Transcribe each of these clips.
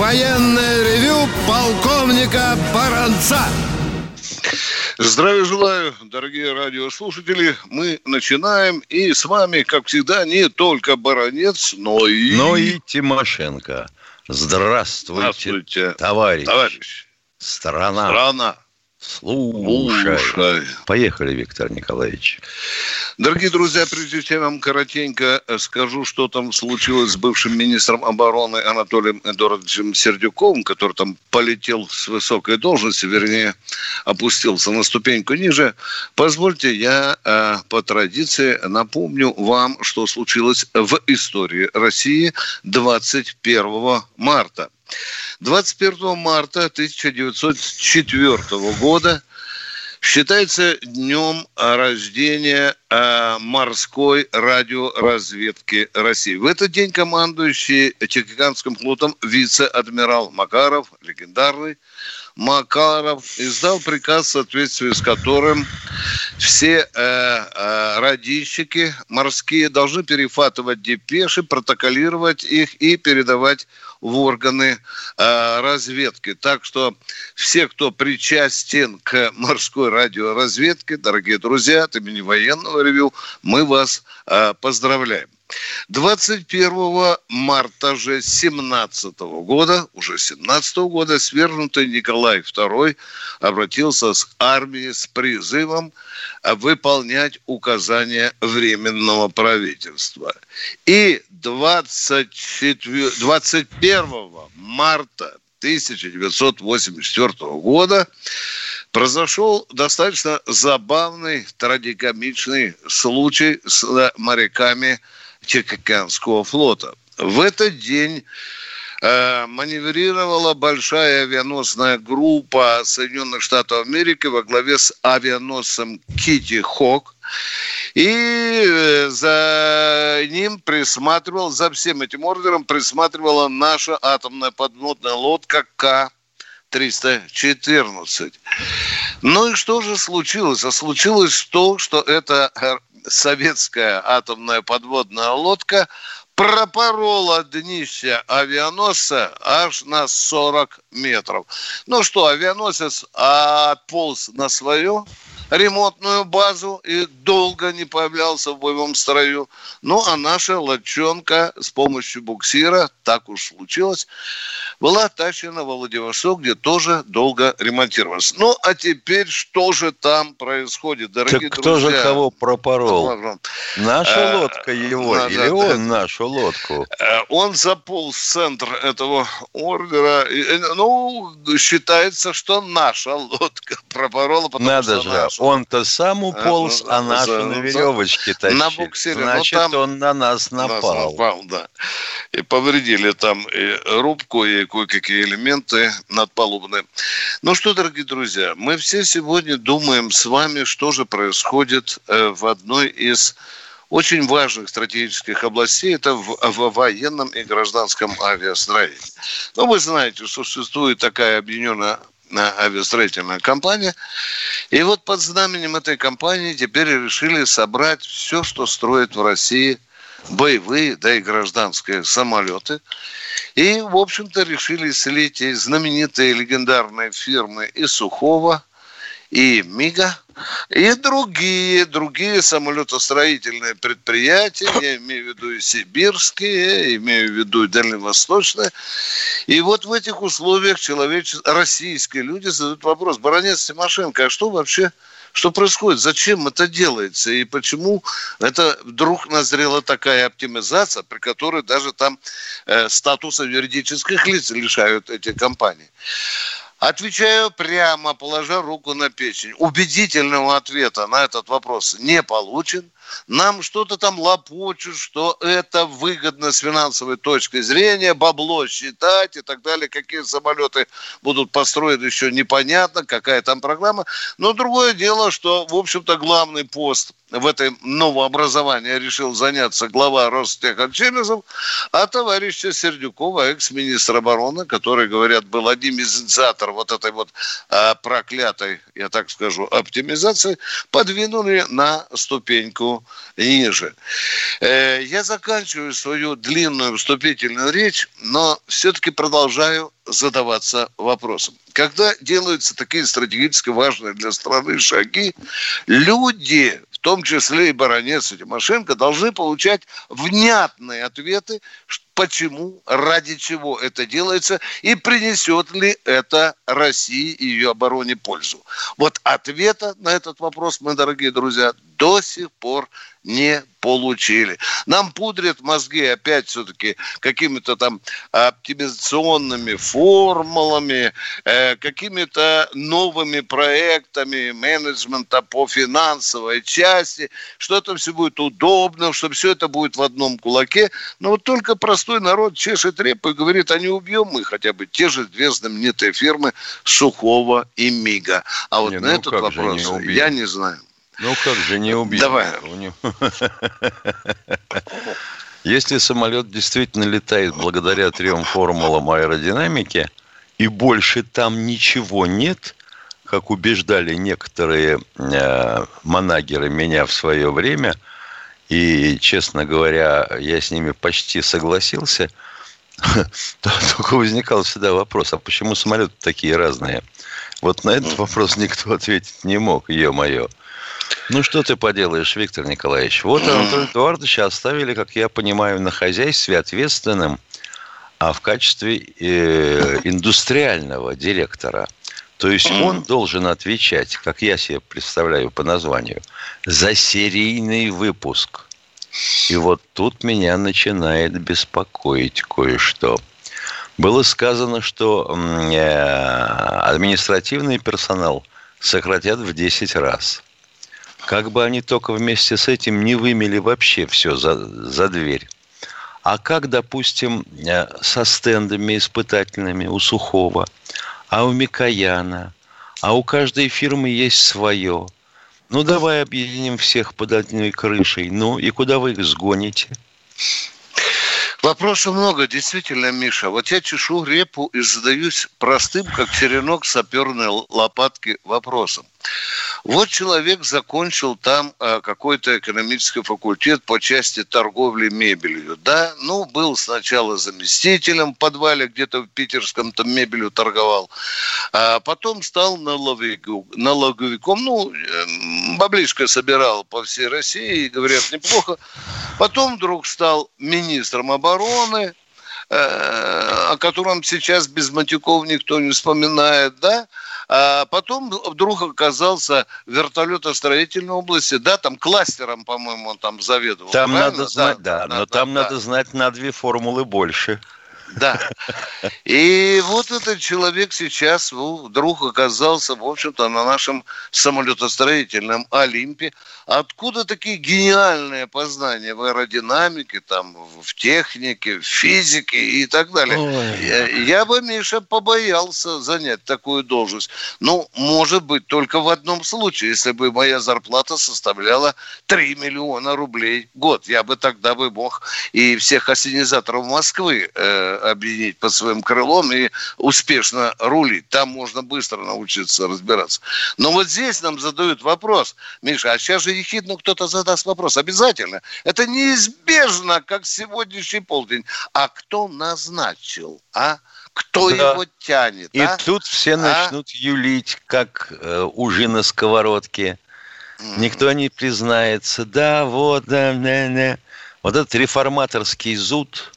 военное ревю полковника Баранца. Здравия желаю, дорогие радиослушатели. Мы начинаем. И с вами, как всегда, не только Баранец, но и... Но и Тимошенко. Здравствуйте, Здравствуйте, товарищ. товарищ. Страна. Страна. Слушай. Слушай. Поехали, Виктор Николаевич. Дорогие друзья, прежде чем я вам коротенько э, скажу, что там случилось с бывшим министром обороны Анатолием Эдуардовичем Сердюковым, который там полетел с высокой должности, вернее, опустился на ступеньку ниже, позвольте я э, по традиции напомню вам, что случилось в истории России 21 марта. 21 марта 1904 года считается днем рождения э, морской радиоразведки России. В этот день командующий Тихоокеанским флотом вице-адмирал Макаров, легендарный Макаров, издал приказ, в соответствии с которым все э, э, радищики морские должны перехватывать депеши, протоколировать их и передавать в органы э, разведки. Так что все, кто причастен к морской радиоразведке, дорогие друзья, от имени военного ревю, мы вас э, поздравляем. 21 марта же 17 года, уже 17 года, свергнутый Николай II обратился с армией с призывом выполнять указания Временного правительства. И 24, 21 марта 1984 года произошел достаточно забавный, трагикомичный случай с моряками Тихоокеанского флота. В этот день э, маневрировала большая авианосная группа Соединенных Штатов Америки во главе с авианосцем Кити Хок. И э, за ним присматривал, за всем этим ордером присматривала наша атомная подводная лодка К. 314. Ну и что же случилось? А случилось то, что это советская атомная подводная лодка пропорола днище авианосца аж на 40 метров. Ну что, авианосец отполз на свое, ремонтную базу и долго не появлялся в боевом строю. Ну, а наша лодчонка с помощью буксира, так уж случилось, была тащена во Владивосток, где тоже долго ремонтировалась. Ну, а теперь что же там происходит, дорогие так друзья? кто же кого пропорол? Наша лодка его да, или да, он да. нашу лодку? Э, Он заполз в центр этого ордера. Э, Ну, считается, что наша лодка пропорола, потому Надо что же, наша. Он-то сам уполз, ну, а нашу за- на за- веревочке тащит. на буксире, ну, Значит, там- он на нас Нас напал. напал, да. И повредили там и рубку, и кое-какие элементы надпалубные. Ну что, дорогие друзья, мы все сегодня думаем с вами, что же происходит э, в одной из очень важных стратегических областей, это в, в военном и гражданском авиастроении. Ну, вы знаете, существует такая объединенная авиастроительная компания. И вот под знаменем этой компании теперь решили собрать все, что строит в России боевые, да и гражданские самолеты. И, в общем-то, решили слить и знаменитые легендарные фирмы и Сухого, и МИГа, и другие, другие самолетостроительные предприятия, я имею в виду и сибирские, имею в виду и дальневосточные. И вот в этих условиях человечество, российские люди задают вопрос, баронец Тимошенко, а что вообще что происходит? Зачем это делается? И почему это вдруг назрела такая оптимизация, при которой даже там э, статуса юридических лиц лишают эти компании? Отвечаю прямо, положа руку на печень. Убедительного ответа на этот вопрос не получен. Нам что-то там лопочут, что это выгодно с финансовой точки зрения, бабло считать и так далее, какие самолеты будут построены, еще непонятно, какая там программа. Но другое дело, что, в общем-то, главный пост в этой новообразовании решил заняться глава Ростехночемезов, а товарища Сердюкова, экс-министр обороны, который, говорят, был одним из инициаторов вот этой вот а, проклятой, я так скажу, оптимизации, подвинули на ступеньку ниже. Э, я заканчиваю свою длинную вступительную речь, но все-таки продолжаю задаваться вопросом. Когда делаются такие стратегически важные для страны шаги, люди в том числе и баронец и Тимошенко, должны получать внятные ответы, почему, ради чего это делается и принесет ли это России и ее обороне пользу. Вот ответа на этот вопрос, мы, дорогие друзья, до сих пор не получили. Нам пудрят мозги опять все-таки какими-то там оптимизационными формулами, э, какими-то новыми проектами менеджмента по финансовой части, что это все будет удобно, что все это будет в одном кулаке. Но вот только простой народ чешет репу и говорит, а не убьем мы хотя бы те же две знаменитые фирмы Сухого и Мига. А вот не, на ну этот вопрос не я не знаю. Ну как же не убить? Давай. Если самолет действительно летает благодаря трем формулам аэродинамики, и больше там ничего нет, как убеждали некоторые э, манагеры меня в свое время, и, честно говоря, я с ними почти согласился, только возникал всегда вопрос, а почему самолеты такие разные? Вот на этот вопрос никто ответить не мог, ё-моё. Ну, что ты поделаешь, Виктор Николаевич? Вот Анатолия Эдуардовича оставили, как я понимаю, на хозяйстве ответственным, а в качестве э, индустриального директора. То есть он должен отвечать, как я себе представляю по названию, за серийный выпуск. И вот тут меня начинает беспокоить кое-что. Было сказано, что э, административный персонал сократят в 10 раз – как бы они только вместе с этим не вымели вообще все за, за дверь. А как, допустим, э, со стендами испытательными у Сухого, а у Микояна, а у каждой фирмы есть свое. Ну, давай объединим всех под одной крышей. Ну, и куда вы их сгоните? Вопросов много, действительно, Миша. Вот я чешу репу и задаюсь простым, как черенок саперной лопатки, вопросом. Вот человек закончил там а, какой-то экономический факультет по части торговли мебелью. Да, ну, был сначала заместителем в подвале, где-то в питерском там мебелью торговал. А потом стал налоговиком ну, эм, баблишко собирал по всей России, говорят, неплохо. Потом вдруг стал министром обороны, э, о котором сейчас без матюков никто не вспоминает, да, а потом вдруг оказался вертолетостроительной области, да, там кластером, по-моему, он там заведовал. Там правильно? надо знать, да, да, да но да, там да. надо знать на две формулы больше. Да. И вот этот человек сейчас вдруг оказался, в общем-то, на нашем самолетостроительном Олимпе. Откуда такие гениальные познания в аэродинамике, там, в технике, в физике и так далее? Я, я бы, Миша, побоялся занять такую должность. Ну, может быть, только в одном случае, если бы моя зарплата составляла 3 миллиона рублей в год. Я бы тогда бы мог и всех ассенизаторов Москвы э, объединить под своим крылом и успешно рулить. Там можно быстро научиться разбираться. Но вот здесь нам задают вопрос, Миша, а сейчас же ехидно кто-то задаст вопрос. Обязательно. Это неизбежно, как сегодняшний полдень. А кто назначил, а? Кто да. его тянет? И а? тут все а? начнут юлить, как э, ужи на сковородке. Никто не признается. Да, вот, да, да, да. Вот этот реформаторский зуд,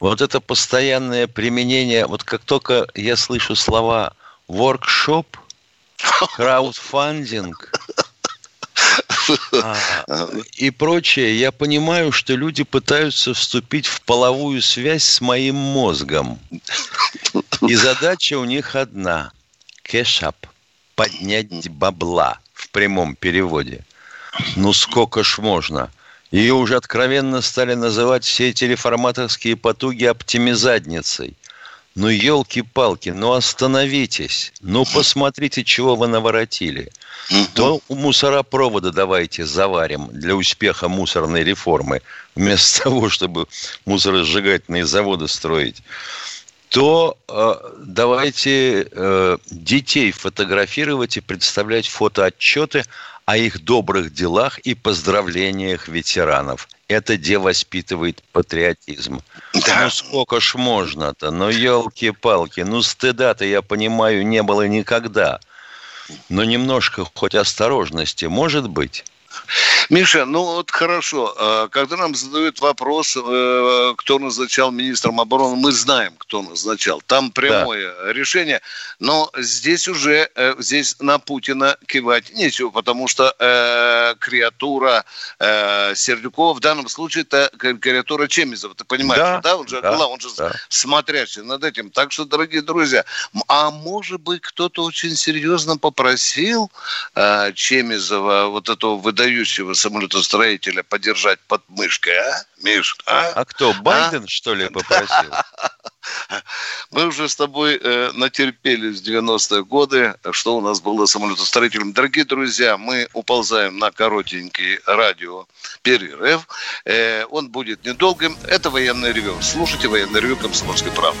вот это постоянное применение, вот как только я слышу слова воркшоп, краудфандинг и прочее, я понимаю, что люди пытаются вступить в половую связь с моим мозгом. И задача у них одна – кэшап – поднять бабла в прямом переводе. Ну сколько ж можно? Ее уже откровенно стали называть все эти реформаторские потуги оптимизадницей. Ну, елки-палки, ну остановитесь. Ну, посмотрите, чего вы наворотили. То у мусоропровода давайте заварим для успеха мусорной реформы, вместо того, чтобы мусоросжигательные заводы строить то э, давайте э, детей фотографировать и представлять фотоотчеты о их добрых делах и поздравлениях ветеранов. Это где воспитывает патриотизм. Да. Ну сколько ж можно-то? Ну елки-палки, ну стыда-то, я понимаю, не было никогда. Но немножко хоть осторожности может быть. Миша, ну вот хорошо. А, когда нам задают вопрос, э, кто назначал министром обороны, мы знаем, кто назначал. Там прямое да. решение. Но здесь уже, э, здесь на Путина кивать нечего, потому что э, креатура э, Сердюкова в данном случае это креатура Чемизова. Ты понимаешь, да, да? Он же, да, он же да. смотрящий над этим. Так что, дорогие друзья, а может быть, кто-то очень серьезно попросил э, Чемизова, вот этого выдающего самолетостроителя подержать под мышкой, а, Миш? А, а кто, а? Байден, а? что ли, попросил? Мы уже с тобой э, натерпелись в 90-е годы, что у нас было самолетостроителем. Дорогие друзья, мы уползаем на коротенький радио перерыв. Э, он будет недолгим. Это военный ревю. Слушайте военный ревю «Комсомольской правды».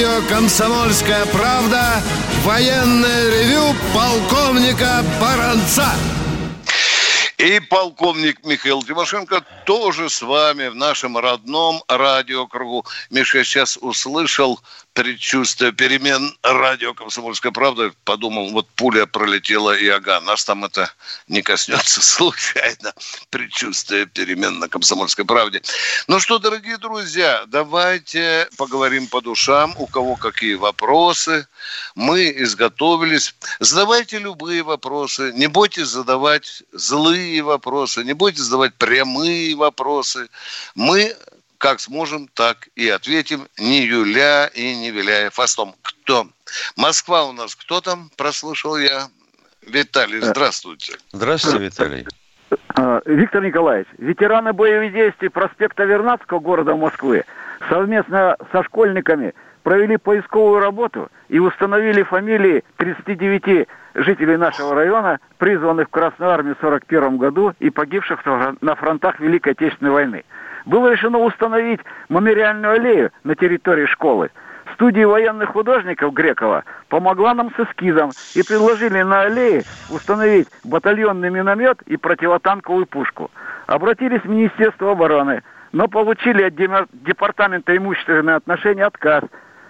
Радио «Комсомольская правда» военное ревю полковника Баранца. И полковник Михаил Тимошенко тоже с вами в нашем родном радиокругу. Миша, сейчас услышал предчувствие перемен радио «Комсомольская правда». Подумал, вот пуля пролетела и ага, нас там это не коснется случайно. Предчувствие перемен на «Комсомольской правде». Ну что, дорогие друзья, давайте поговорим по душам, у кого какие вопросы. Мы изготовились. Задавайте любые вопросы. Не бойтесь задавать злые вопросы, не бойтесь задавать прямые вопросы. Мы как сможем, так и ответим, не юля и не виляя фастом. Кто? Москва у нас кто там? Прослушал я. Виталий, здравствуйте. Здравствуйте, Виталий. А, Виктор Николаевич, ветераны боевых действий проспекта Вернадского города Москвы совместно со школьниками провели поисковую работу и установили фамилии 39 жителей нашего района, призванных в Красную Армию в 1941 году и погибших на фронтах Великой Отечественной войны было решено установить мемориальную аллею на территории школы. Студия военных художников Грекова помогла нам с эскизом и предложили на аллее установить батальонный миномет и противотанковую пушку. Обратились в Министерство обороны, но получили от Департамента имущественные отношения отказ,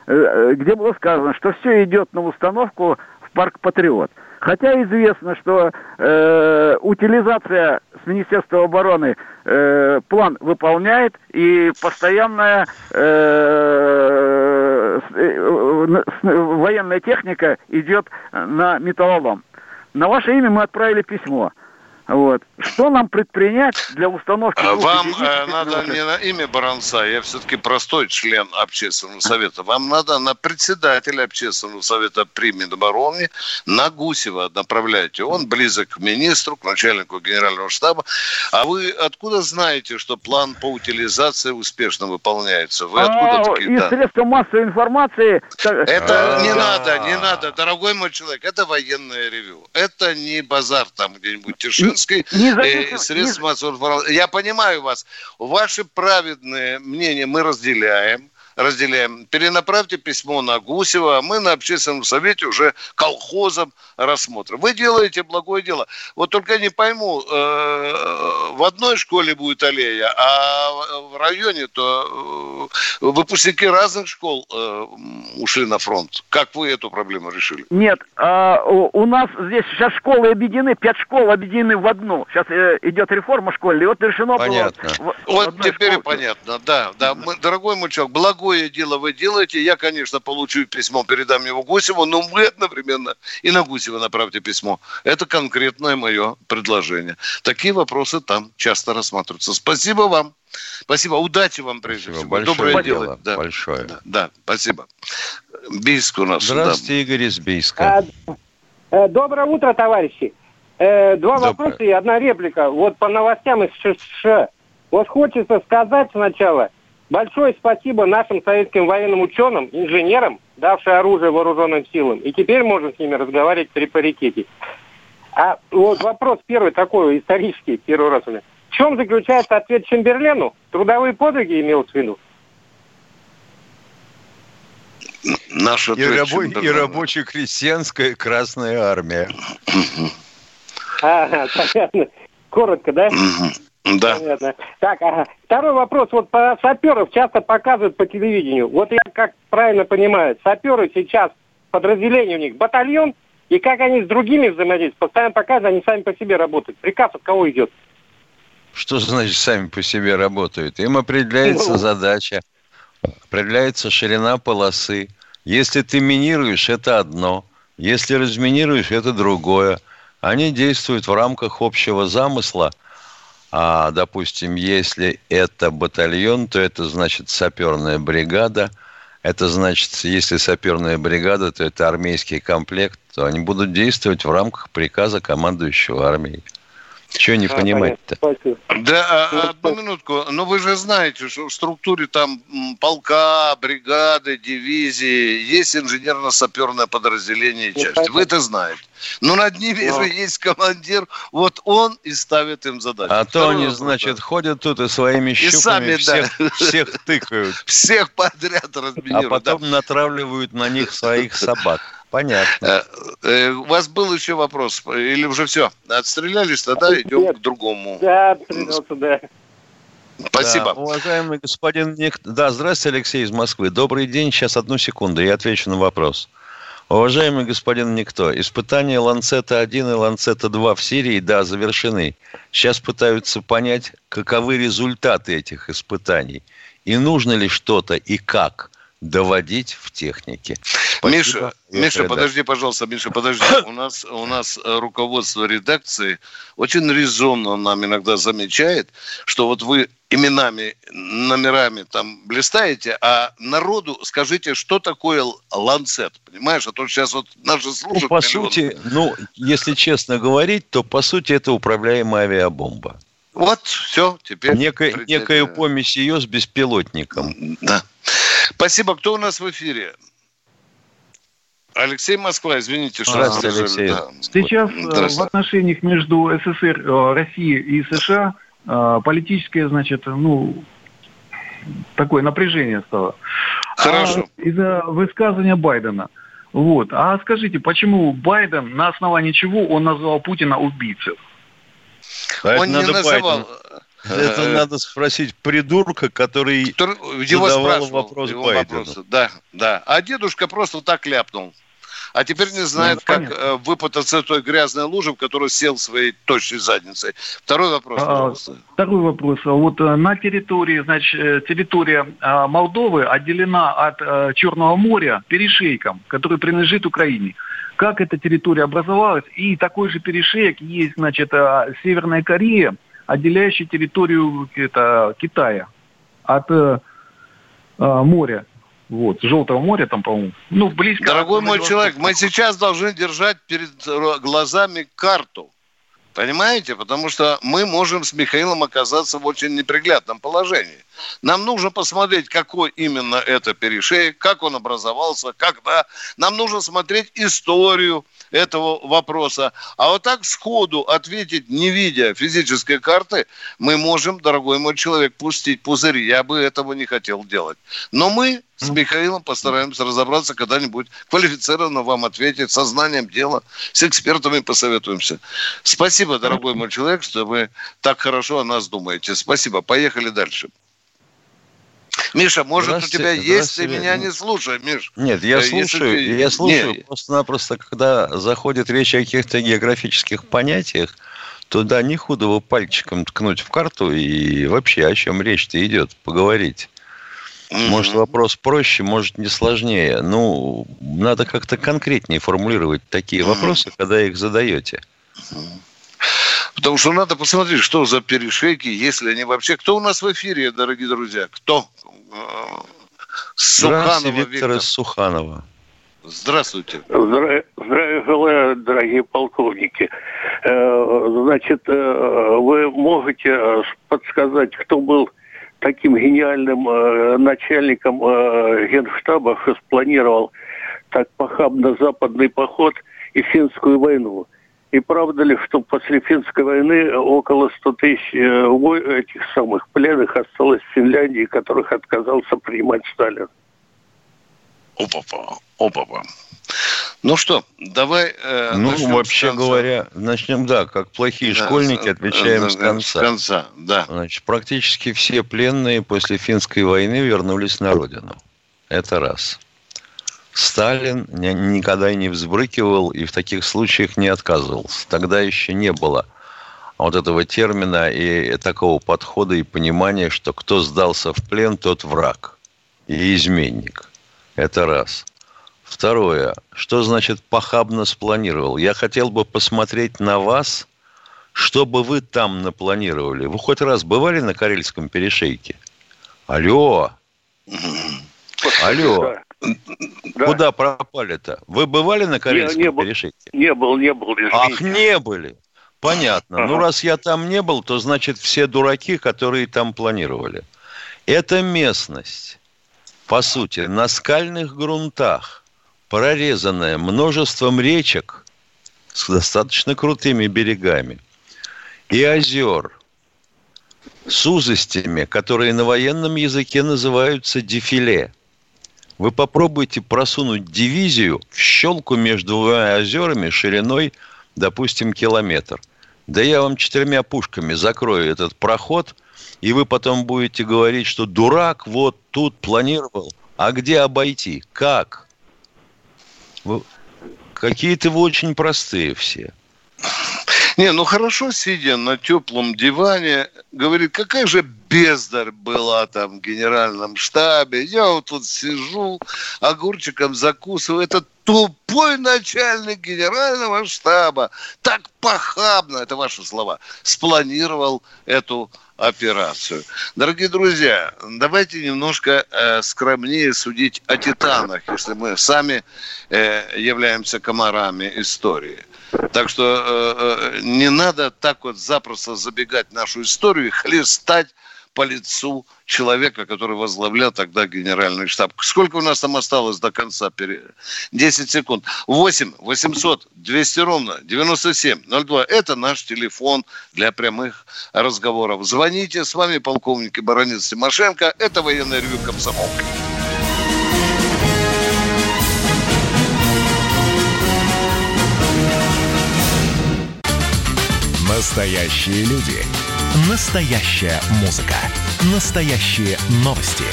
э, э, где было сказано, что все идет на установку в парк Патриот. Хотя известно, что э, утилизация с Министерства обороны э, план выполняет и постоянная э, э, военная техника идет на металлолом. На ваше имя мы отправили письмо. Вот. Что нам предпринять для установки... А вам э, надо не на имя Баранца, я все-таки простой член общественного совета. Вам надо на председателя общественного совета при Минобороне, на Гусева направляйте. Он близок к министру, к начальнику генерального штаба. А вы откуда знаете, что план по утилизации успешно выполняется? Вы откуда а, такие Из средства массовой информации... Это а, не надо, не надо, дорогой мой человек. Это военное ревю. Это не базар там где-нибудь Тишинск Независимо- э, средств массовой информации. Я понимаю вас. Ваши праведные мнения мы разделяем разделяем. Перенаправьте письмо на Гусева, а мы на общественном совете уже колхозом рассмотрим. Вы делаете благое дело. Вот только не пойму, э, в одной школе будет аллея, а в районе-то э, выпускники разных школ э, ушли на фронт. Как вы эту проблему решили? Нет, а, у, нас здесь сейчас школы объединены, пять школ объединены в одну. Сейчас идет реформа школьная, и вот решено Понятно. было... в Вот теперь школе. понятно, да, да. Мы- дорогой мой человек, благое дело вы делаете. Я, конечно, получу письмо, передам его Гусеву, но вы одновременно и на Гусева направьте письмо. Это конкретное мое предложение. Такие вопросы там часто рассматриваются. Спасибо вам. Спасибо. Удачи вам, прежде Спасибо. всего. Большое Доброе дело. дело. Да. Большое. Да, да, спасибо. Бийск у нас. да. Здравствуйте, Игорь из Бийска. А, э, Доброе утро, товарищи. Э, Два Доброе. вопроса и одна реплика. Вот по новостям из США. Вот хочется сказать сначала большое спасибо нашим советским военным ученым, инженерам, давшим оружие вооруженным силам. И теперь можно с ними разговаривать при паритете. А вот вопрос первый такой, исторический, первый раз у меня. В чем заключается ответ Чемберлену? Трудовые подвиги имелось в виду? Наш И, рабо- и рабоче-крестьянская Красная Армия. Ага, понятно. Коротко, да? Да. Понятно. Так, ага. Второй вопрос. Вот про саперов часто показывают по телевидению. Вот я как правильно понимаю, саперы сейчас, подразделение у них батальон, и как они с другими взаимодействуют, постоянно показывают, они сами по себе работают. Приказ от кого идет? Что значит сами по себе работают? Им определяется Ну. задача, определяется ширина полосы. Если ты минируешь, это одно. Если разминируешь, это другое. Они действуют в рамках общего замысла. А, допустим, если это батальон, то это значит саперная бригада. Это значит, если саперная бригада, то это армейский комплект, то они будут действовать в рамках приказа командующего армией. Чего не А, понимать-то? Да, а, Ну, одну что? минутку. Но вы же знаете, что в структуре там полка, бригады, дивизии есть инженерно-саперное подразделение и Ну, часть. Вы это знаете. Но над ними Ну. же есть командир. Вот он и ставит им задачу. А то Второй они, вопрос, значит, да. ходят тут и своими щупами сами, да. всех, всех тыкают. всех подряд А разминируют. потом натравливают на них своих собак. Понятно. Э, э, У вас был еще вопрос? Или уже все? Отстрелялись? Тогда идем Нет. к другому. Да, отстрелялся, да. Спасибо. Да, уважаемый господин Ник... Да, здравствуйте, Алексей из Москвы. Добрый день. Сейчас одну секунду, я отвечу на вопрос. Уважаемый господин Никто, испытания Ланцета-1 и Ланцета-2 в Сирии, да, завершены. Сейчас пытаются понять, каковы результаты этих испытаний. И нужно ли что-то и как доводить в технике. Спасибо. Миша, Я Миша, передам. подожди, пожалуйста, Миша, подожди. У нас, у нас э, руководство редакции очень резонно нам иногда замечает, что вот вы именами, номерами там блистаете, а народу скажите, что такое ланцет, понимаешь? А то сейчас вот наши Ну, слушают. по сути, ну, если честно говорить, то по сути это управляемая авиабомба. Вот, все, теперь... Некая, некая помесь ее с беспилотником. Да. Спасибо. Кто у нас в эфире? Алексей Москва, извините, что... Здравствуйте. Алексей. Да. Сейчас э, в Здравствуйте. отношениях между СССР, э, Россией и США э, политическое, значит, ну, такое напряжение стало. Хорошо. А из-за высказывания Байдена. Вот. А скажите, почему Байден, на основании чего он назвал Путина убийцей? А это Он не надо называл... Байдену. Это Э, надо спросить придурка, который... Который Его задавал вопрос его Байдену. вопросы. Да, да. А дедушка просто так ляпнул. А теперь не знает, Ну, как понятно. э, выпутаться из той грязной лужи, в которую сел своей точной задницей. Второй вопрос, А, пожалуйста. Второй вопрос. Вот э, на территории, значит, территория э, Молдовы отделена от Черного моря перешейком, который принадлежит Украине. Как эта территория образовалась? И такой же перешеек есть, значит, Северная Корея, отделяющая территорию это, Китая от э, э, моря. Вот, Желтого моря там, по-моему. Ну, близко. Дорогой мой человек, мы сейчас должны держать перед глазами карту. Понимаете? Потому что мы можем с Михаилом оказаться в очень неприглядном положении. Нам нужно посмотреть, какой именно это перешеек, как он образовался, когда. Нам нужно смотреть историю этого вопроса. А вот так сходу ответить, не видя физической карты, мы можем, дорогой мой человек, пустить пузыри. Я бы этого не хотел делать. Но мы с Михаилом постараемся разобраться когда-нибудь, квалифицированно вам ответить, со знанием дела, с экспертами посоветуемся. Спасибо, дорогой мой человек, что вы так хорошо о нас думаете. Спасибо. Поехали дальше. Миша, может, у тебя есть, ты меня не слушай, Миш. Нет, я Э, если слушаю, ты- я слушаю, просто-напросто, когда заходит речь о каких-то географических понятиях, то да, не худо его пальчиком ткнуть в карту и вообще о чем речь-то идет, поговорить. Может, вопрос проще, может, не сложнее. Ну, надо как-то конкретнее формулировать такие вопросы, когда их задаете. Потому что надо посмотреть, что за перешейки, если они вообще... Кто у нас в эфире, дорогие друзья? Кто? Э, Суханова Виктор Виктор. из Суханова. Здравствуйте. Здравия желаю, дорогие полковники. Э, Значит, э, вы можете подсказать, кто был таким гениальным э, начальником э, генштаба, что спланировал так похабно западный поход и финскую войну? И правда ли, что после финской войны около 100 тысяч э, этих самых пленных осталось в Финляндии, которых отказался принимать Сталин? Опа-па, опа-па. Ну что, давай... э, Ну, с вообще говоря, начнем, да, как плохие Да, школьники, с- отвечаем да, с да, конца. С конца, да. Значит, практически все пленные после финской войны вернулись на родину. Это раз. Сталин ни- никогда не взбрыкивал и в таких случаях не отказывался. Тогда еще не было вот этого термина и такого подхода и понимания, что кто сдался в плен, тот враг и изменник. Это раз. Второе. Что значит похабно спланировал? Я хотел бы посмотреть на вас, что бы вы там напланировали. Вы хоть раз бывали на Карельском перешейке? Алло, алло, Да. куда пропали-то? Вы бывали на Карельском не был. перешейке? Не был, не был, извините. Ах, не были. Понятно. Ну, Ага. раз я там не был, то значит все дураки, которые там планировали. Эта местность, по сути, на скальных грунтах, прорезанная множеством речек с достаточно крутыми берегами и озер с узостями, которые на военном языке называются дефиле. Вы попробуйте просунуть дивизию в щелку между двумя озерами шириной, допустим, километр. Да я вам четырьмя пушками закрою этот проход, и вы потом будете говорить, что дурак вот тут планировал. А где обойти? Как? Какие-то вы очень простые все. Не, ну хорошо, сидя на теплом диване, говорит, какая же бездарь была там в генеральном штабе. Я вот тут сижу, огурчиком закусываю. Это тупой начальник генерального штаба. Так похабно, это ваши слова, спланировал эту операцию. Дорогие друзья, давайте немножко э, скромнее судить о титанах, если мы сами э, являемся комарами истории. Так что э, э, не надо так вот запросто забегать в нашу историю и хлестать по лицу человека, который возглавлял тогда генеральный штаб. Сколько у нас там осталось до конца? Пере- 10 секунд. 8 800 200 ровно 9702. Это наш телефон для прямых разговоров. Звоните. С вами полковник и баронец Тимошенко. Это военное ревю «Комсомолка». Настоящие люди. Настоящая музыка. Настоящие новости.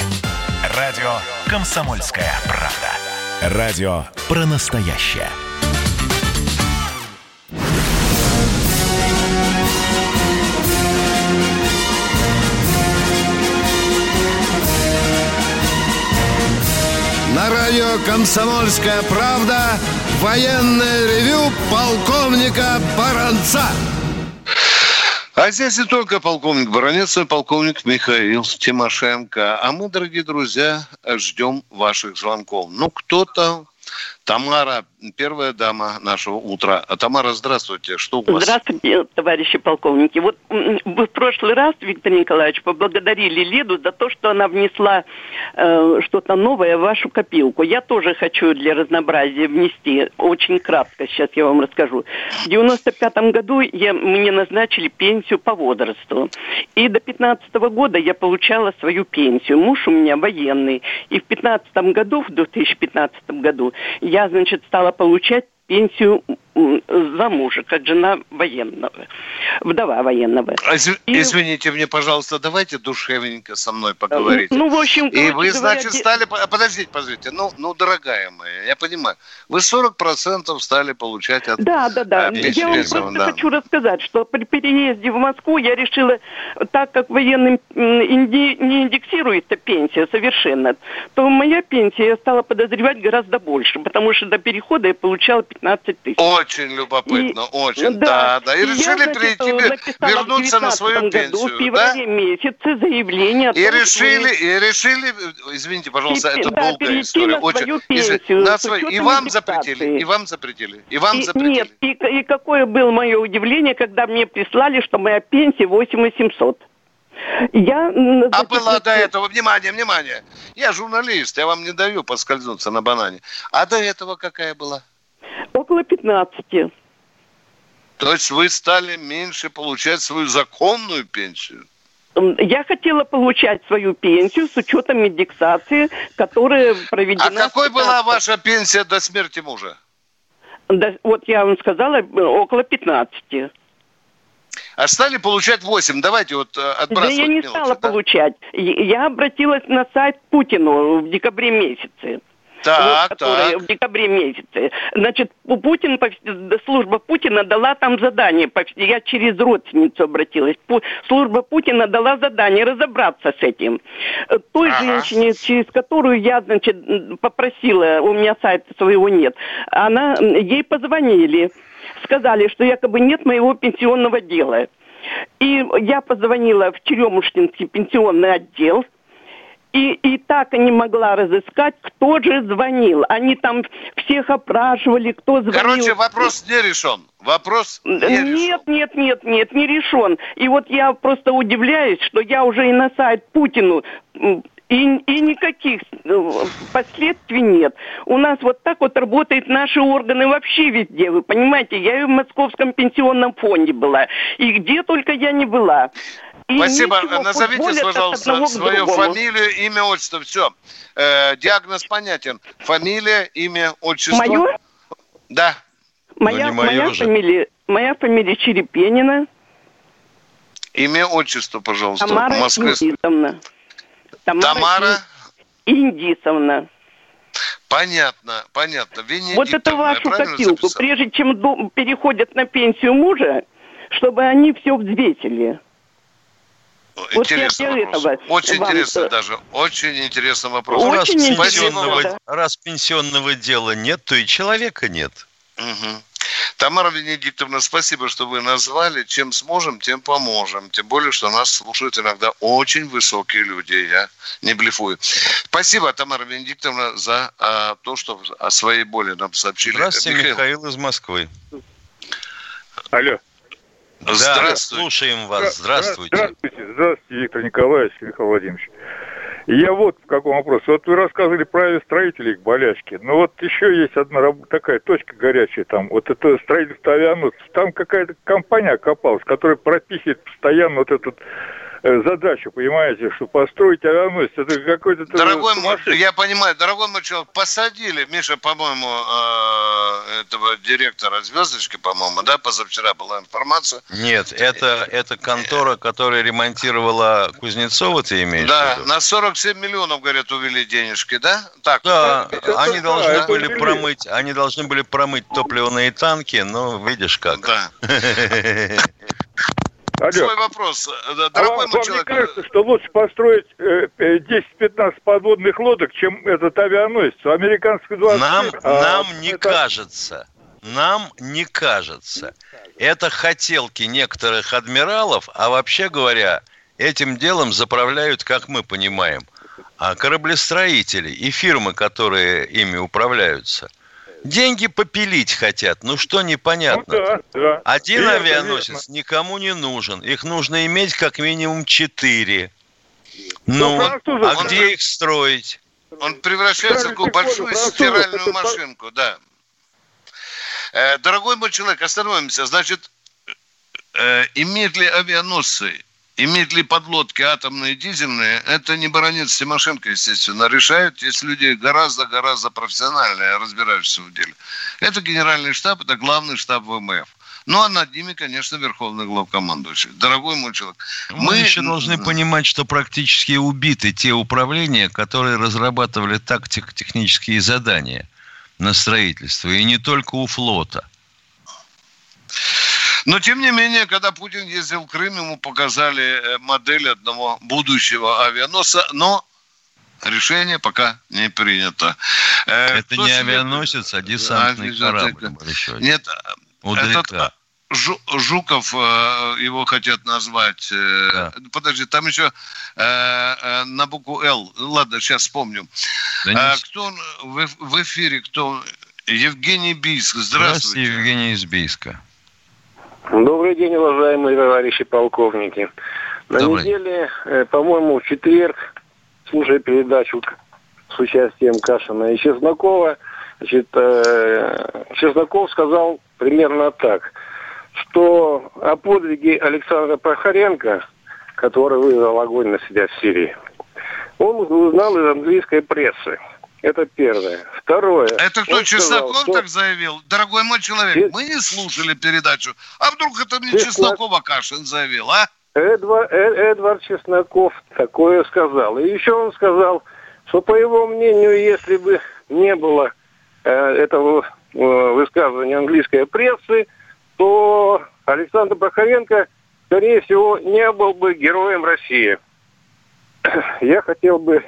Радио «Комсомольская правда». Радио про настоящее. На радио «Комсомольская правда» военное ревю полковника Баранца. А здесь не только полковник Баранец, но и полковник Михаил Тимошенко. А мы, дорогие друзья, ждем ваших звонков. Ну, кто-то, Тамара первая дама нашего утра. Тамара, здравствуйте. Что у вас? Здравствуйте, товарищи полковники. Вот вы в прошлый раз, Виктор Николаевич, поблагодарили Лиду за то, что она внесла э, что-то новое в вашу копилку. Я тоже хочу для разнообразия внести. Очень кратко сейчас я вам расскажу. В 95 году я, мне назначили пенсию по возрасту. И до 15 года я получала свою пенсию. Муж у меня военный. И в 15 году, в 2015 году, я, значит, стала получать пенсию за мужа, как жена военного, вдова военного. А И- Извините мне, пожалуйста, давайте душевненько со мной поговорите. Ну, в общем, И вы, говоря, значит, де- стали... а, Подождите, подождите. Ну, ну, дорогая моя, я понимаю. Вы 40% стали получать от... Да, да, да. Я вам просто да. хочу рассказать, что при переезде в Москву я решила, так как военным не индексируется пенсия совершенно, то моя пенсия я стала подозревать гораздо больше, потому что до перехода я получала 15 тысяч. Очень любопытно, очень, да, да. И, я, решили прийти, написала вернуться на свою 19 году, пенсию, в да? месяце заявление И том, решили, и решили, извините, пожалуйста, И- это да, долгая перейти история. на свою Извини- пенсию на свою- И вам запретили, и вам запретили, и вам И- запретили. Нет, и, и какое было мое удивление, когда мне прислали, что моя пенсия 8800. Я, А была до этого, внимание, внимание, я журналист, я вам не даю поскользнуться на банане. А до этого какая была? Около 15. То есть вы стали меньше получать свою законную пенсию? Я хотела получать свою пенсию с учетом индексации, которая проведена... А какой была 15. ваша пенсия до смерти мужа? Да, вот я вам сказала, около 15. А стали получать 8. Давайте вот э, Да отбрасывать я не мелочи, стала да? получать. Я обратилась на сайт Путину в декабре месяце. Так, вот, который так. в декабре месяце. Значит, Пу- Путин, служба Путина дала там задание. Я через родственницу обратилась. Служба Путина дала задание разобраться с этим. Той Ага. женщине, через которую я, значит, попросила, у меня сайта своего нет, она, ей позвонили, сказали, что якобы нет моего пенсионного дела. И я позвонила в Черемушкинский пенсионный отдел, и, и так не могла разыскать, кто же звонил. Они там всех опрашивали, кто звонил. Короче, вопрос не решен. Вопрос не решен. Нет, нет, нет, нет, не решен. И вот я просто удивляюсь, что я уже и на сайт Путину и, и никаких э, последствий нет. У нас вот так вот работают наши органы вообще везде, вы понимаете? Я и в Московском пенсионном фонде была, и где только я не была. Спасибо. Назовите, пожалуйста, свою фамилию, имя, отчество. Все. диагноз понятен. Фамилия, имя, отчество. Мое? Да. Моя, моя фамилия, моя фамилия Черепенина, Имя, отчество, пожалуйста. Тамара Москве. Индисовна. Тамара? Индисовна. Понятно, понятно. Венедиктовна, Вот это вашу копилку. записал? Прежде чем переходят на пенсию мужа, чтобы они все взвесили. Интересный вопрос. этого Очень вам, интересно э, даже. Очень интересный вопрос. раз, Очень интересно, пенсионного, да. раз пенсионного дела нет, то и человека нет. Мгм. Тамара Венедиктовна, спасибо, что вы назвали. Чем сможем, тем поможем. Тем более, что нас слушают иногда очень высокие люди. Я не блефую. Спасибо, Тамара Венедиктовна, за а, то, что о своей боли нам сообщили. Здравствуйте, Михаил. Михаил из Москвы. Алло. Да, Здравствуйте. слушаем вас. Здравствуйте. Здравствуйте, здравствуйте, Виктор Николаевич, Михаил Владимирович. Я вот в каком вопросе. Вот вы рассказывали про авиастроителей их болячки. Но вот еще есть одна такая точка горячая там. Вот это строительство авианосцев. Там какая-то компания окопалась, которая прописывает постоянно вот эту э, задачу, понимаете, что построить авианосец. Это какой-то... Дорогой мой, я понимаю, дорогой мой человек, посадили, Миша, по-моему, э, этого директора «Звездочки», по-моему, да, позавчера была информация. Нет, это, это контора, которая ремонтировала Кузнецова, ты имеешь в Да, виду? на 47 миллионов, говорят, увели денежки, да? Так. Да, Это- они это- должны это были увели. промыть, они должны были промыть топливные танки, но видишь как. Да. Алло. Свой вопрос. Э, А Дорогой вам, мой вам не человек, кажется, что лучше построить э, э, 10-15 подводных лодок, чем этот авианосец? У американских 20 Нам, а нам не это- кажется. Нам не кажется. Это хотелки некоторых адмиралов, а вообще говоря, этим делом заправляют, как мы понимаем, а кораблестроители и фирмы, которые ими управляются. Деньги попилить хотят. Ну что непонятно? Ну да, да. Один Верно, авианосец никому не нужен. Их нужно иметь как минимум четыре. Ну, Ну, а он- где их строить? Он превращается в такую большую стиральную машинку, да. Э, Дорогой мой человек, остановимся. Значит, э, имеют ли авианосцы, имеют ли подлодки атомные, дизельные, это не баронец Тимошенко, естественно, решают. Есть люди гораздо-гораздо профессиональные, разбирающиеся в деле. Это генеральный штаб, это главный штаб ВМФ. Ну, а над ними, конечно, верховный главкомандующий. Дорогой мой человек, Мы, еще должны понимать, что практически убиты те управления, которые разрабатывали тактико-технические задания на строительство. И не только у флота. Но, тем не менее, когда Путин ездил в Крым, ему показали э, модель одного будущего авианосца, но решение пока не принято. Э, Это кто не себе- авианосец, а десантный Авианосец. корабль большой. Нет, Ударяка. этот Жу- Жуков, э, его хотят назвать. э, Подожди, там еще на букву «Л». Ладно, сейчас вспомню. Да не А кто он в эфире? Кто? Евгений Бийск. Здравствуйте, Здравствуйте. Евгений из Бийска. Добрый день, уважаемые товарищи полковники. На Добрый. неделе, э, по-моему, в четверг, слушая передачу с участием Кашина и Чеснокова, значит, э, Чесноков сказал примерно так, что о подвиге Александра Прохоренко, который вызвал огонь на себя в Сирии, он узнал из английской прессы. Это первое. Второе. Это кто, сказал, Чесноков что- так заявил? Дорогой мой человек, мы не слушали передачу. А вдруг это мне Чеснок- Чеснокова Кашин заявил, а? Эдвар- Э- Эдвард Чесноков такое сказал. И еще он сказал, что по его мнению, если бы не было э, этого э, высказывания английской прессы, то Александр Прохоренко, скорее всего, не был бы героем России. Я хотел бы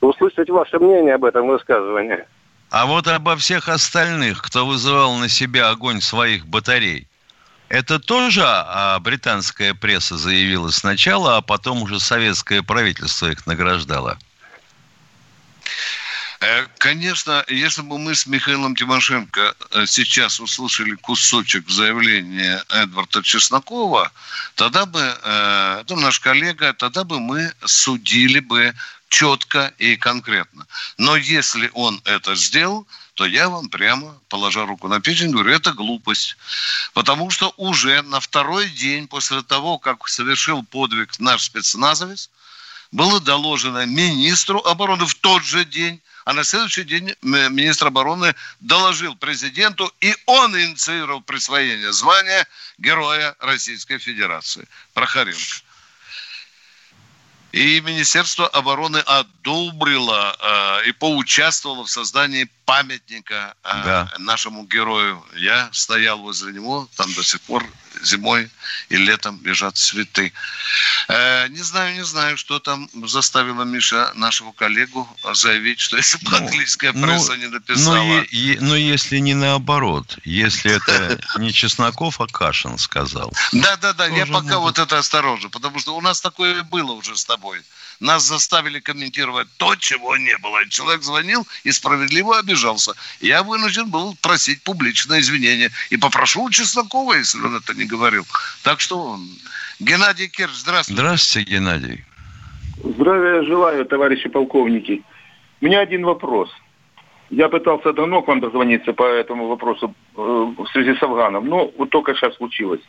услышать ваше мнение об этом высказывании. А вот обо всех остальных, кто вызывал на себя огонь своих батарей, это тоже а, британская пресса заявила сначала, а потом уже советское правительство их награждало. Э, Конечно, если бы мы с Михаилом Тимошенко э, сейчас услышали кусочек заявления Эдварда Чеснокова, тогда бы, это наш коллега, тогда бы мы судили бы четко и конкретно. Но если он это сделал, то я вам прямо, положа руку на печень, говорю, это глупость. Потому что уже на второй день после того, как совершил подвиг наш спецназовец, было доложено министру обороны в тот же день, а на следующий день м- министр обороны доложил президенту, и он инициировал присвоение звания Героя Российской Федерации Прохоренко. И Министерство обороны одобрило э, и поучаствовало в создании памятника э, Да. нашему герою. Я стоял возле него, там до сих пор зимой и летом лежат цветы. Э, не знаю, не знаю, что там заставило Миша, нашего коллегу, заявить, что если бы английская пресса не написала... Ну, е- но если не наоборот, если это не Чесноков, а Кашин сказал. Да, да, да, я пока вот это осторожно, потому что у нас такое было уже с тобой. Нас заставили комментировать то, чего не было. Человек звонил и справедливо обижался. Я вынужден был просить публичное извинение. И попрошу у Чеснокова, если он это не говорил. Так что, Геннадий Керч, здравствуйте. Здравствуйте, Геннадий. Здравия желаю, товарищи полковники. У меня один вопрос. Я пытался давно к вам дозвониться по этому вопросу э, в связи с Афганом, но вот только сейчас случилось.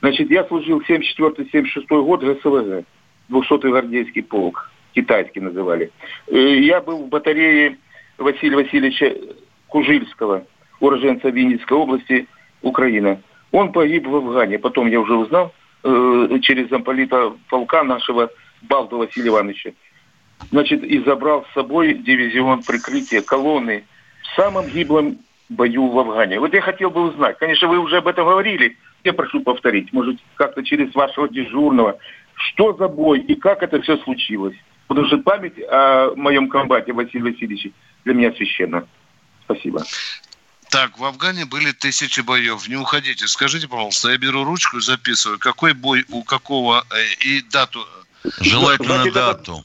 Значит, я служил 74-76 год ГСВГ, 200-й гвардейский полк, китайский называли. Э, Я был в батарее Василия Васильевича Кужильского, уроженца Винницкой области, Украина. Он погиб в Афгане. Потом я уже узнал э, через замполита полка нашего Балду Василия Ивановича. Значит, и забрал с собой дивизион прикрытия колонны в самом гиблом бою в Афгане. Вот я хотел бы узнать, конечно, вы уже об этом говорили, я прошу повторить, может, как-то через вашего дежурного, что за бой и как это все случилось. Потому что память о моем комбате Василии Васильевиче для меня священна. Спасибо. Так, в Афгане были тысячи боев. Не уходите. Скажите, пожалуйста, я беру ручку и записываю, какой бой у какого э, и дату. Желательно Значит, дату.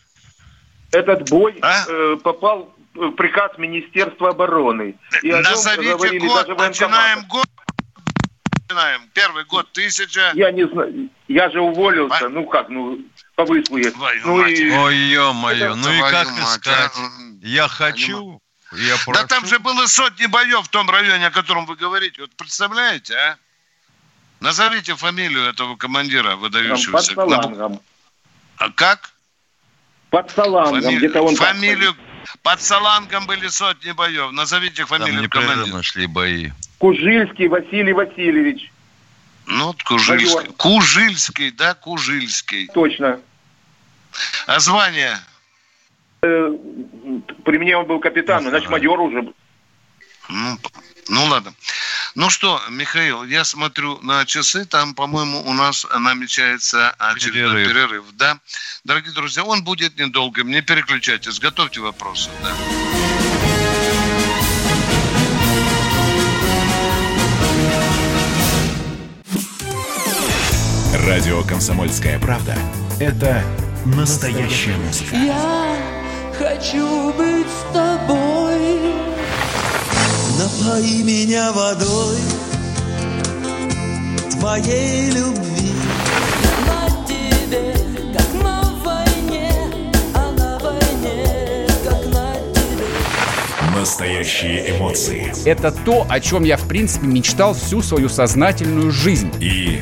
Этот бой э, попал, э, приказ Министерства обороны. И Назовите год, начинаем год. Начинаем. Первый год тысяча. Я не знаю, я же уволился, ну как, ну, по выслуге. Ну и... Ой, ё-моё, ну и Твою как мать, искать? а? Я хочу, я Да прошу. там же было сотни боев в том районе, о котором вы говорите. Вот представляете, а? Назовите фамилию этого командира, Там под выдающегося. Салангом. А как? Под Салангом, Фамилию, где-то он... там фамилию под Салангом были сотни боев. Назовите Там фамилию непрерывно командира. шли бои. Кужильский Василий Васильевич. Ну, вот Кужильский. Кужильский, да, Кужильский. Точно. А звание? Э, При мне он был капитаном, значит, майор уже. был. Ну, ну ладно. Ну что, Михаил, я смотрю на часы, там, по-моему, у нас намечается очередной Перерыв. перерыв. да? Дорогие друзья, он будет недолгим, не переключайтесь, готовьте вопросы. Да. Радио «Комсомольская правда» — это настоящая музыка. Я хочу быть с тобой. Напои меня водой твоей любви. На тебе, как на войне, а на войне, как на тебе. Настоящие эмоции. Это то, о чем я, в принципе, мечтал всю свою сознательную жизнь. И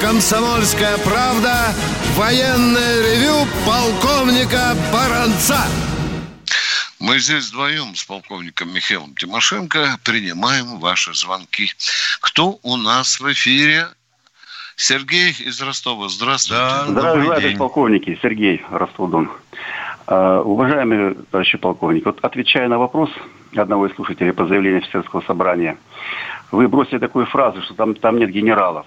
«Комсомольская правда» военное ревю полковника Баранца. Мы здесь вдвоем с полковником Михаилом Тимошенко принимаем ваши звонки. Кто у нас в эфире? Сергей из Ростова. Здравствуйте. Желаю, товарищ полковники. Сергей Ростов-Дон. А, Уважаемый товарищ полковник, вот отвечая на вопрос одного из слушателей по заявлению офицерского собрания, вы бросили такую фразу, что там, там нет генералов.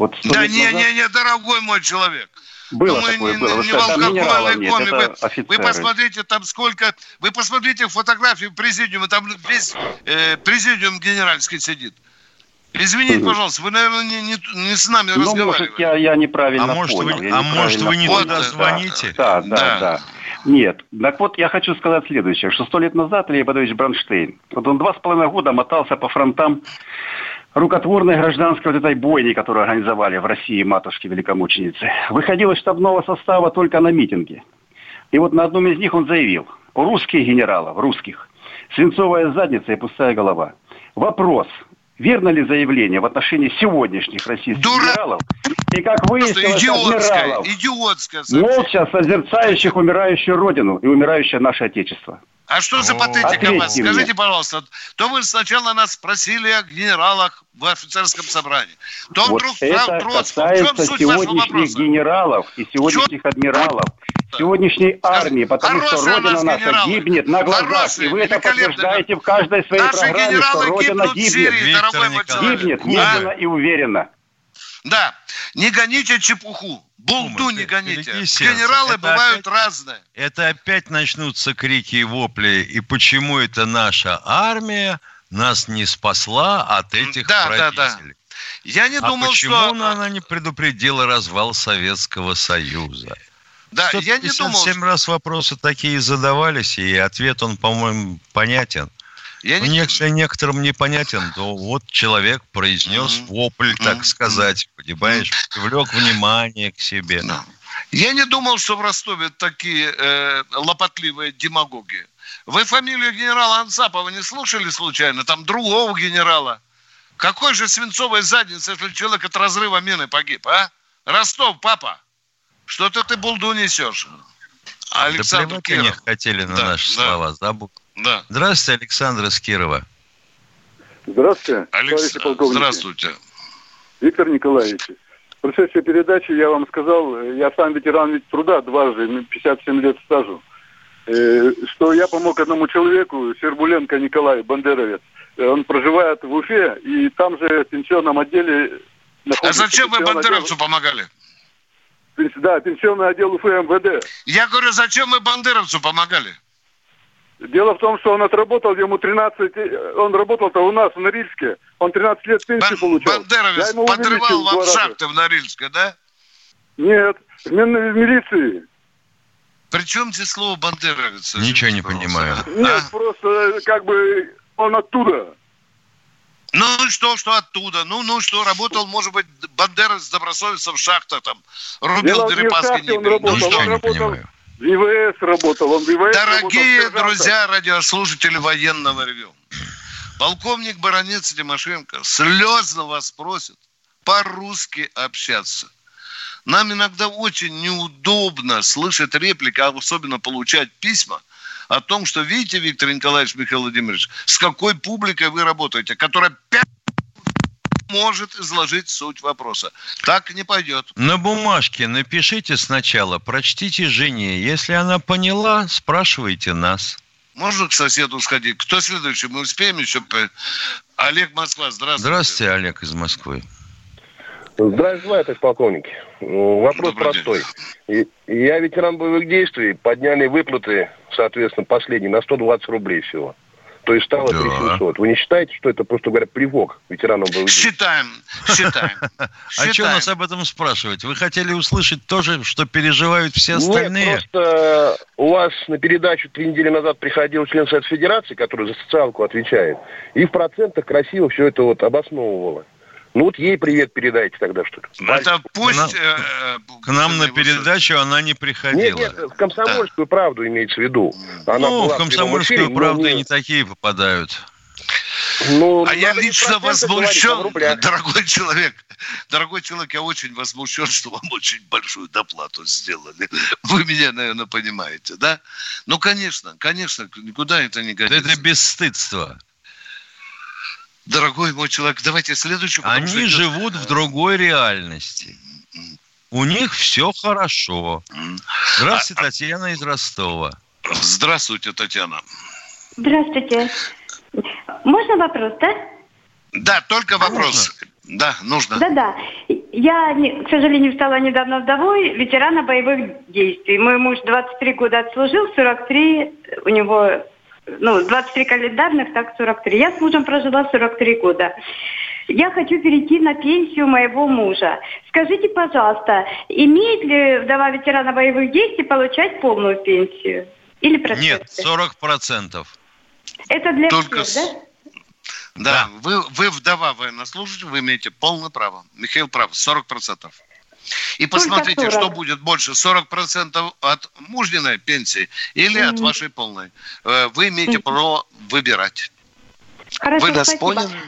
Вот Да не, назад не, не, дорогой мой человек. Было Ну, мы такое, не, было. Вы не генералов нет, коми. Вы, вы офицеры. посмотрите там сколько... Вы посмотрите фотографии президиума, там весь э, президиум генеральский сидит. Извините, пожалуйста, вы, наверное, не, не, не с нами Ну, разговариваете. может, я, я неправильно А может, понял. вы- я а может, вы не неправильно туда понял. звоните? Да, да, Да. да, Нет. Так вот, я хочу сказать следующее, что сто лет назад Илья Иванович Бронштейн, вот он два с половиной года мотался по фронтам рукотворной гражданской вот этой бойни, которую организовали в России матушки великомученицы, выходил из штабного состава только на митинги. И вот на одном из них он заявил, у русских генералов, русских, свинцовая задница и пустая голова. Вопрос, верно ли заявление в отношении сегодняшних российских генералов и, как выяснилось, Идиотская, адмиралов, идиотская. молча созерцающих умирающую родину и умирающее наше Отечество? А что за патетика у вас? мне. Скажите, пожалуйста, то вы сначала нас спросили о генералах в офицерском собрании. То вот вдруг это про Троцкого. В чем касается суть вашего сегодняшних вопроса? генералов и сегодняшних адмиралов, сегодняшней армии, потому что хорошие у Родина нас наша генералы. гибнет на глазах, Хорошие, и вы это подтверждаете в каждой своей Наши программе, что генералы Родина гибнет. Сирии. Гибнет Да. медленно и уверенно. Да, не гоните чепуху. Булду не гоните. Генералы Это бывают разные. Это опять начнутся крики и вопли. И почему это наша армия нас не спасла от этих Да, да, да. правителей? Я не а думал, почему что... она не предупредила развал Советского Союза? Да, я не думал, 157 раз вопросы такие задавались, и ответ, он, по-моему, понятен. Я Ну, некоторым, некоторым непонятен, то вот человек произнес вопль, так сказать, понимаешь, привлек внимание к себе. Я не думал, что в Ростове такие э, лопотливые демагоги. Вы фамилию генерала Ансапова не слушали случайно? Там другого генерала. Какой же свинцовой задницы, если человек от разрыва мины погиб, а? Ростов, папа, что-то ты булду несешь. Александр да Киров. хотели на Да, наши да. слова. Забудь. Да. Здравствуйте, Александр из Кирова. Здравствуйте, Алекс, товарищи полковники. здравствуйте. Виктор Николаевич, в прошедшей передаче я вам сказал, я сам ветеран ведь труда дважды, ну, 57 лет стажу, э, что я помог одному человеку, Щербуленко Николай, бандеровец, он проживает в Уфе, и там же в пенсионном отделе... А зачем вы бандеровцу отдел- помогали? Да, пенсионный отдел Уфы МВД. Я говорю, зачем вы бандеровцу помогали? Дело в том, что он отработал, ему 13... э, Он работал-то у нас в Норильске. Он 13 лет пенсии получал. Я Бандеровец подрывал вам шахты в Норильске, да? Нет, в ми- в милиции. При чем здесь слово бандеровец? Ничего не понимаю. Нет, просто э, как бы он оттуда. Ну и что, что оттуда? Ну, ну что, работал, может быть, бандеровец добросовестно в шахтах там, рубил Дело не он не работал, Ну, что? он работал в ИВС работал, он в ИВС Дорогие работал друзья, радиослушатели военного ревю, полковник Баронец Тимошенко слезно вас просит по-русски общаться. Нам иногда очень неудобно слышать реплики, а особенно получать письма о том, что, видите, Виктор Николаевич Михаил Владимирович, с какой публикой вы работаете, которая пять может изложить суть вопроса. Так не пойдет. На бумажке напишите сначала, прочтите жене. Если она поняла, спрашивайте нас. Можно к соседу сходить? Кто следующий? Мы успеем еще? Олег Москва, здравствуйте. Здравствуйте, Олег из Москвы. Здравствуйте, товарищ полковник. Ну, Вопрос простой. И- Я ветеран боевых действий, подняли выплаты, соответственно, последние на 120 рублей всего. То есть стало 3700. Вы не считаете, что это, просто говоря, привок ветеранам боевых действий? Считаем, считаем. А что нас об этом спрашивать? Вы хотели услышать то же, что переживают все остальные? Нет, просто у вас на передачу три недели назад приходил член Совета Федерации, который за социалку отвечает, и в процентах красиво все это вот обосновывала. Ну вот ей привет передайте тогда, что ли. Это пусть... К нам- э, К нам на передачу она не приходила. Нет, нет, в комсомольскую правду имеется в виду. Она ну, была в комсомольскую эфире, правду не- и не такие попадают. Ну, А я надо не лично проценты говорить, а возмущен, дорогой человек, дорогой человек, я очень возмущен, что вам очень большую доплату сделали. Вы меня, наверное, понимаете, да? Ну, конечно, конечно, никуда это не годится. Это бесстыдство. Дорогой мой человек, давайте что Они идет- живут в другой реальности. У них все хорошо. Здравствуйте, Татьяна из Ростова. Здравствуйте, Татьяна. Здравствуйте. Можно вопрос, да? Да, только вопрос. Да, нужно. Да-да. Я, к сожалению, стала недавно вдовой ветерана боевых действий. Мой муж 23 года отслужил, 43 у него, ну, 23 календарных, так 43. Я с мужем прожила 43 года. Я хочу перейти на пенсию моего мужа. Скажите, пожалуйста, имеет ли вдова ветерана боевых действий получать полную пенсию? Или проценты? Нет, 40 процентов. Это для Только всех, с- да? Да, Вы, вы вдова военнослужащего, вы имеете полное право. Михаил прав, 40%. И Только посмотрите, 40. что будет больше, 40% от мужниной пенсии или от вашей полной. Э, Вы имеете право выбирать. Хорошо, Вы нас спасибо. поняли?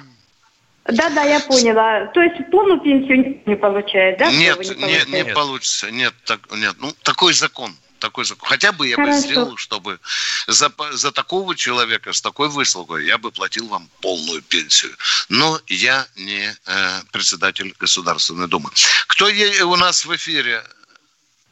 Да, да, я поняла. То есть полную пенсию не получает, да? Нет, нет, не получают? получится. Нет, так, нет. Ну, такой закон. Такой закон. Хотя бы я бы Хорошо. сделал, чтобы за, за такого человека с такой выслугой я бы платил вам полную пенсию. Но я не э, председатель Государственной Думы. Кто у нас в эфире?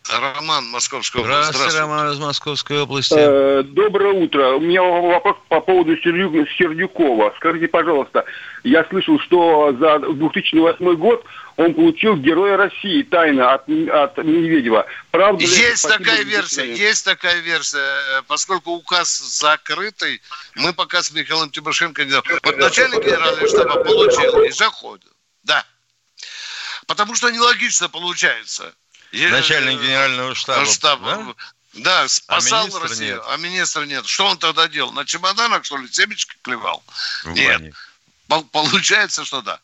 Роман, Московская область. Здравствуйте, Роман из Московской области. Э, Доброе утро. У меня вопрос по поводу Сердю- Сердюкова. Скажите, пожалуйста, я слышал, что за 2008 год он получил Героя России тайно от, от Медведева. Правда ли? Есть Спасибо, такая до версия, есть такая версия. Э, Поскольку указ закрытый, мы пока с Михаилом Тимошенко не... Вот начальник генерального штаба получил и заходит. Да. Потому что нелогично получается. Е- Начальник генерального штаба. штаба. да? Да, спасал министра Россию, нет. а министра нет. Что он тогда делал? На чемоданах, что ли, семечки клевал? В Нет. бане. Получается, что да.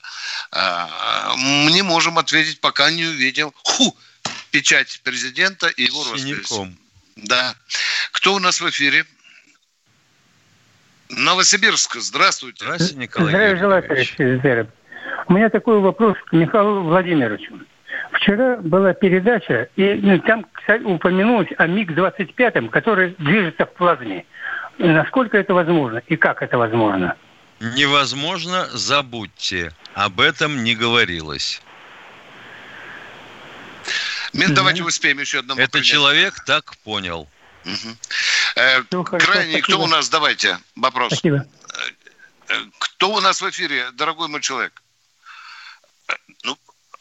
А, Мы не можем ответить, пока не увидим ху, печать президента и его роспись. Да. Кто у нас в эфире? Новосибирск, здравствуйте. Здравствуйте, Николай Здравия желаю, товарищ. У меня такой вопрос к Михаилу Владимировичу. Вчера была передача, и ну, там кстати, упомянулось о МиГ-25, который движется в плазме. Насколько это возможно и как это возможно? Невозможно, забудьте. Об этом не говорилось. Мин, давайте успеем еще одному Это принять. человек так понял. Мгм. Э, Ну, хорошо, Крайний, кто у нас? Давайте, вопрос. Спасибо. Э, Кто у нас в эфире, дорогой мой человек? Э, Ну,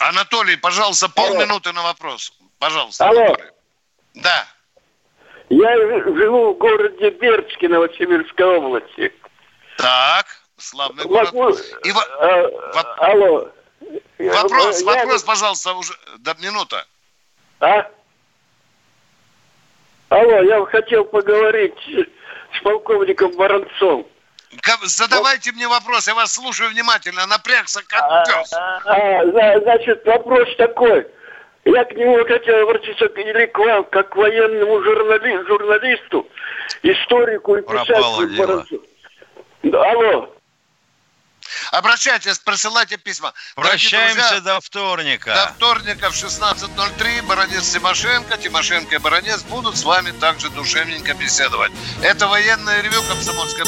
Анатолий, пожалуйста, полминуты на вопрос. Пожалуйста. Алло. Анатолий. Да. Я живу в городе Бердске Новосибирской области. Так, славный город. Могу- И во- а, воп- Алло. Вопрос, Я- вопрос, пожалуйста, уже. Да, минута. А? Алло, я хотел поговорить с полковником Воронцом. Задавайте мне вопрос, я вас слушаю внимательно, напрягся как пес. А, за- значит, вопрос такой. Я к нему хотел обратиться к- или к вам, как к военному журнали- журналисту, историку и Пропало писателю дело. Воронцу. Да, Алло. Обращайтесь, присылайте письма. Дорогие Прощаемся друзья, до вторника. До вторника в 16.03 Баронец Тимошенко, Тимошенко и Баронец будут с вами также душевненько беседовать. Это военное ревю «Комсомольская